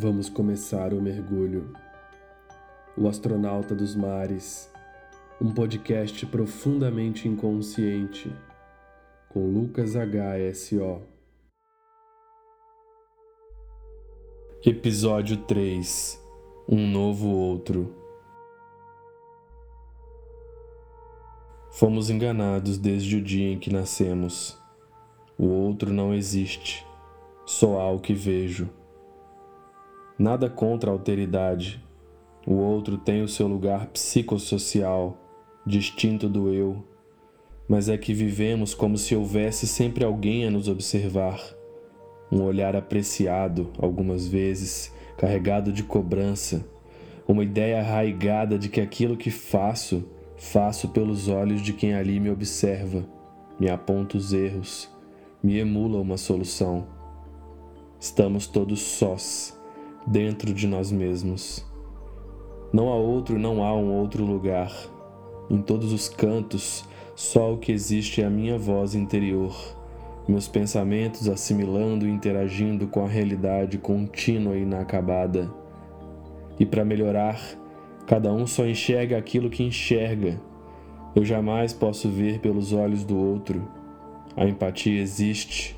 Vamos começar o mergulho. O Astronauta dos Mares, um podcast profundamente inconsciente, com Lucas HSO. Episódio 3 Um Novo Outro. Fomos enganados desde o dia em que nascemos. O outro não existe, só há o que vejo. Nada contra a alteridade. O outro tem o seu lugar psicossocial, distinto do eu, mas é que vivemos como se houvesse sempre alguém a nos observar. Um olhar apreciado, algumas vezes, carregado de cobrança, uma ideia arraigada de que aquilo que faço, faço pelos olhos de quem ali me observa, me aponta os erros, me emula uma solução. Estamos todos sós dentro de nós mesmos. Não há outro, não há um outro lugar. Em todos os cantos, só o que existe é a minha voz interior, meus pensamentos assimilando e interagindo com a realidade contínua e inacabada. E para melhorar, cada um só enxerga aquilo que enxerga. Eu jamais posso ver pelos olhos do outro. A empatia existe,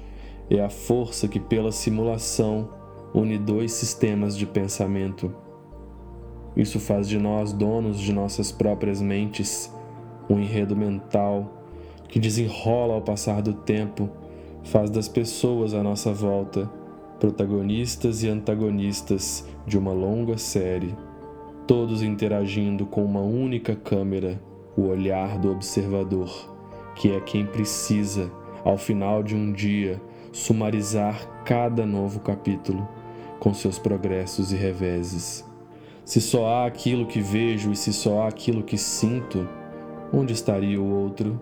é a força que, pela simulação, une dois sistemas de pensamento. Isso faz de nós donos de nossas próprias mentes, um enredo mental que desenrola ao passar do tempo, faz das pessoas à nossa volta protagonistas e antagonistas de uma longa série, todos interagindo com uma única câmera, o olhar do observador, que é quem precisa, ao final de um dia, sumarizar cada novo capítulo com seus progressos e reveses. Se só há aquilo que vejo e se só há aquilo que sinto, onde estaria o outro?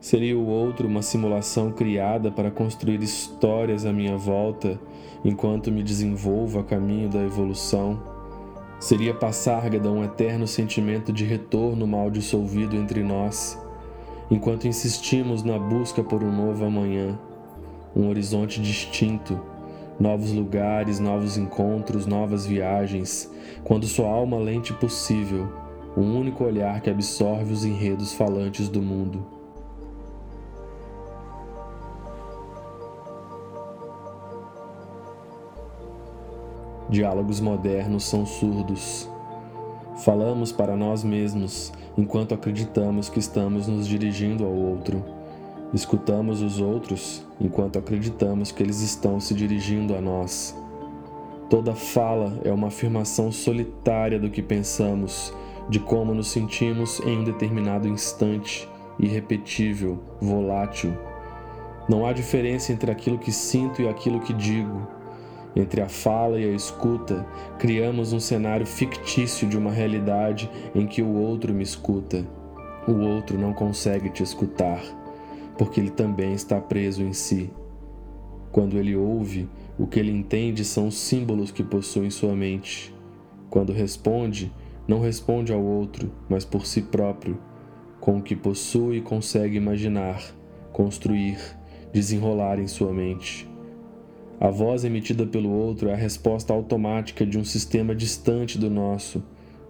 Seria o outro uma simulação criada para construir histórias à minha volta enquanto me desenvolvo a caminho da evolução? Seria passárgada um eterno sentimento de retorno mal dissolvido entre nós, enquanto insistimos na busca por um novo amanhã, um horizonte distinto novos lugares, novos encontros, novas viagens, quando sua alma lente possível, um único olhar que absorve os enredos falantes do mundo. Diálogos modernos são surdos. Falamos para nós mesmos enquanto acreditamos que estamos nos dirigindo ao outro Escutamos os outros enquanto acreditamos que eles estão se dirigindo a nós. Toda fala é uma afirmação solitária do que pensamos, de como nos sentimos em um determinado instante, irrepetível, volátil. Não há diferença entre aquilo que sinto e aquilo que digo. Entre a fala e a escuta, criamos um cenário fictício de uma realidade em que o outro me escuta. O outro não consegue te escutar porque ele também está preso em si. Quando ele ouve, o que ele entende são os símbolos que possui em sua mente. Quando responde, não responde ao outro, mas por si próprio, com o que possui e consegue imaginar, construir, desenrolar em sua mente. A voz emitida pelo outro é a resposta automática de um sistema distante do nosso,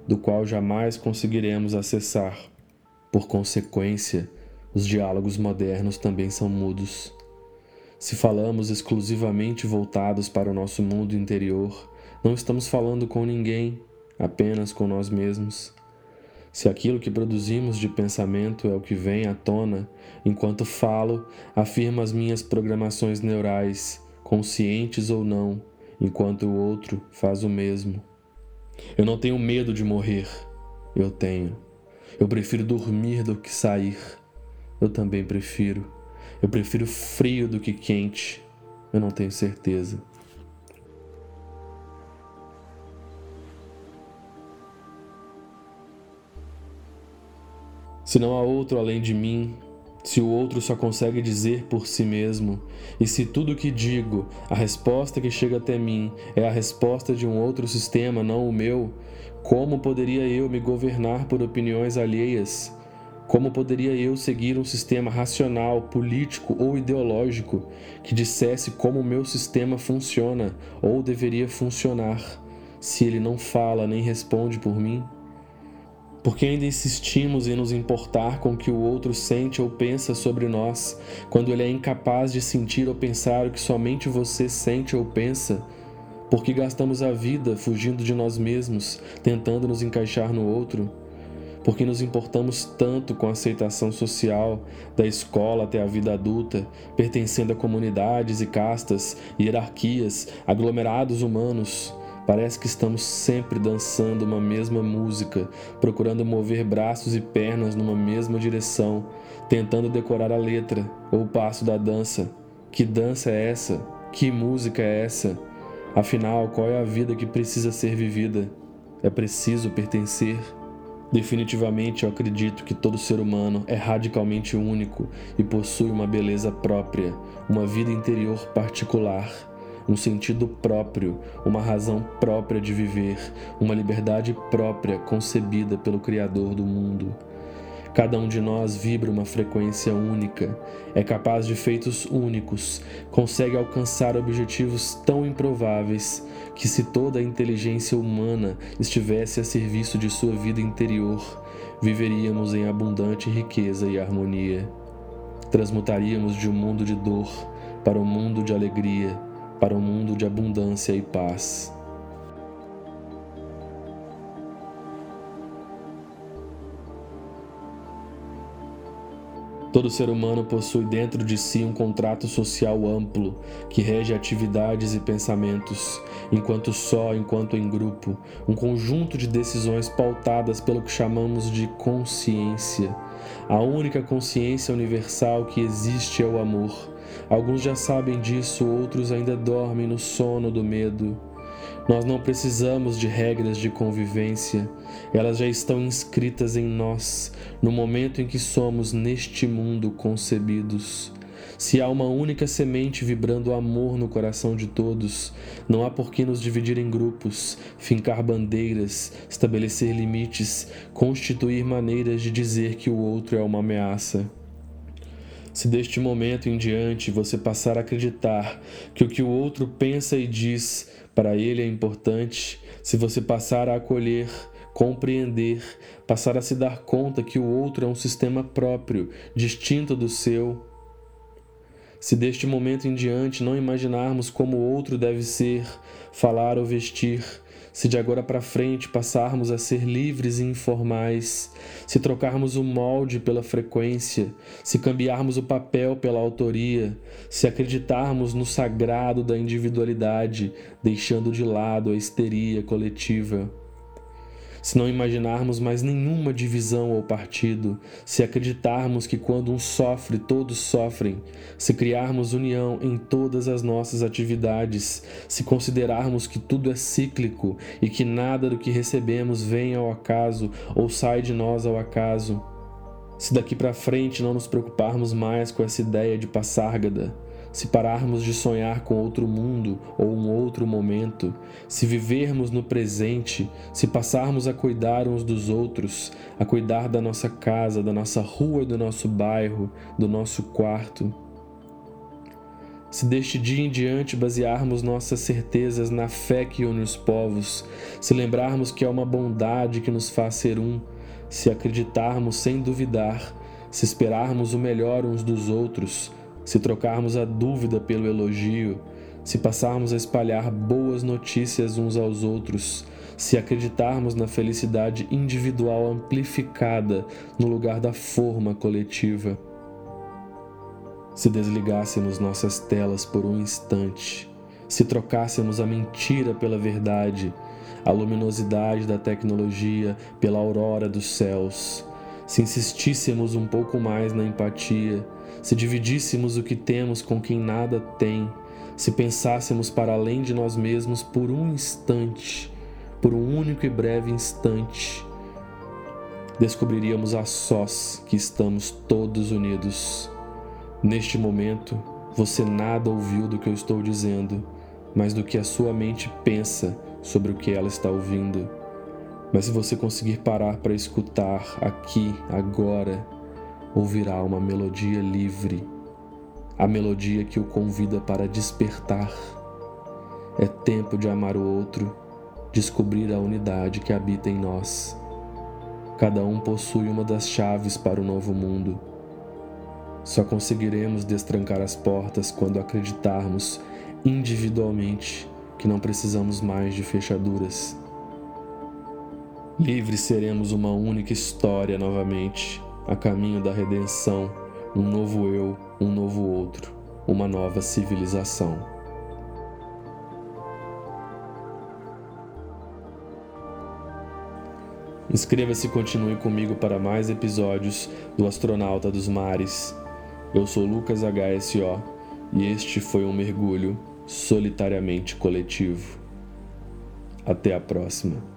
do qual jamais conseguiremos acessar. Por consequência, os diálogos modernos também são mudos. Se falamos exclusivamente voltados para o nosso mundo interior, não estamos falando com ninguém, apenas com nós mesmos. Se aquilo que produzimos de pensamento é o que vem à tona, enquanto falo, afirma as minhas programações neurais, conscientes ou não, enquanto o outro faz o mesmo. Eu não tenho medo de morrer, eu tenho. Eu prefiro dormir do que sair. Eu também prefiro. Eu prefiro frio do que quente. Eu não tenho certeza. Se não há outro além de mim, se o outro só consegue dizer por si mesmo, e se tudo o que digo, a resposta que chega até mim, é a resposta de um outro sistema, não o meu, como poderia eu me governar por opiniões alheias? Como poderia eu seguir um sistema racional, político ou ideológico que dissesse como o meu sistema funciona ou deveria funcionar, se ele não fala nem responde por mim? Porque ainda insistimos em nos importar com o que o outro sente ou pensa sobre nós, quando ele é incapaz de sentir ou pensar o que somente você sente ou pensa? Porque gastamos a vida fugindo de nós mesmos, tentando nos encaixar no outro? Porque nos importamos tanto com a aceitação social, da escola até a vida adulta, pertencendo a comunidades e castas, hierarquias, aglomerados humanos? Parece que estamos sempre dançando uma mesma música, procurando mover braços e pernas numa mesma direção, tentando decorar a letra ou o passo da dança. Que dança é essa? Que música é essa? Afinal, qual é a vida que precisa ser vivida? É preciso pertencer? Definitivamente eu acredito que todo ser humano é radicalmente único e possui uma beleza própria, uma vida interior particular, um sentido próprio, uma razão própria de viver, uma liberdade própria concebida pelo Criador do mundo. Cada um de nós vibra uma frequência única, é capaz de feitos únicos, consegue alcançar objetivos tão improváveis que, se toda a inteligência humana estivesse a serviço de sua vida interior, viveríamos em abundante riqueza e harmonia. Transmutaríamos de um mundo de dor para um mundo de alegria, para um mundo de abundância e paz. Todo ser humano possui dentro de si um contrato social amplo que rege atividades e pensamentos, enquanto só, enquanto em grupo, um conjunto de decisões pautadas pelo que chamamos de consciência. A única consciência universal que existe é o amor. Alguns já sabem disso, outros ainda dormem no sono do medo. Nós não precisamos de regras de convivência, elas já estão inscritas em nós no momento em que somos neste mundo concebidos. Se há uma única semente vibrando amor no coração de todos, não há por que nos dividir em grupos, fincar bandeiras, estabelecer limites, constituir maneiras de dizer que o outro é uma ameaça. Se deste momento em diante você passar a acreditar que o que o outro pensa e diz para ele é importante, se você passar a acolher, compreender, passar a se dar conta que o outro é um sistema próprio, distinto do seu, se deste momento em diante não imaginarmos como o outro deve ser, falar ou vestir, se de agora para frente passarmos a ser livres e informais, se trocarmos o molde pela frequência, se cambiarmos o papel pela autoria, se acreditarmos no sagrado da individualidade, deixando de lado a histeria coletiva se não imaginarmos mais nenhuma divisão ou partido, se acreditarmos que quando um sofre, todos sofrem, se criarmos união em todas as nossas atividades, se considerarmos que tudo é cíclico e que nada do que recebemos vem ao acaso ou sai de nós ao acaso, se daqui para frente não nos preocuparmos mais com essa ideia de passárgada, se pararmos de sonhar com outro mundo ou um outro momento, se vivermos no presente, se passarmos a cuidar uns dos outros, a cuidar da nossa casa, da nossa rua e do nosso bairro, do nosso quarto. Se deste dia em diante basearmos nossas certezas na fé que une os povos, se lembrarmos que é uma bondade que nos faz ser um, se acreditarmos sem duvidar, se esperarmos o melhor uns dos outros, se trocarmos a dúvida pelo elogio, se passarmos a espalhar boas notícias uns aos outros, se acreditarmos na felicidade individual amplificada no lugar da forma coletiva. Se desligássemos nossas telas por um instante, se trocássemos a mentira pela verdade, a luminosidade da tecnologia pela aurora dos céus, se insistíssemos um pouco mais na empatia, se dividíssemos o que temos com quem nada tem, se pensássemos para além de nós mesmos por um instante, por um único e breve instante, descobriríamos a sós que estamos todos unidos. Neste momento, você nada ouviu do que eu estou dizendo, mas do que a sua mente pensa sobre o que ela está ouvindo. Mas se você conseguir parar para escutar aqui, agora, ouvirá uma melodia livre, a melodia que o convida para despertar. É tempo de amar o outro, descobrir a unidade que habita em nós. Cada um possui uma das chaves para o novo mundo. Só conseguiremos destrancar as portas quando acreditarmos individualmente que não precisamos mais de fechaduras. Livres seremos uma única história novamente, a caminho da redenção, um novo eu, um novo outro, uma nova civilização. Inscreva-se e continue comigo para mais episódios do Astronauta dos Mares. Eu sou Lucas HSO e este foi um mergulho solitariamente coletivo. Até a próxima.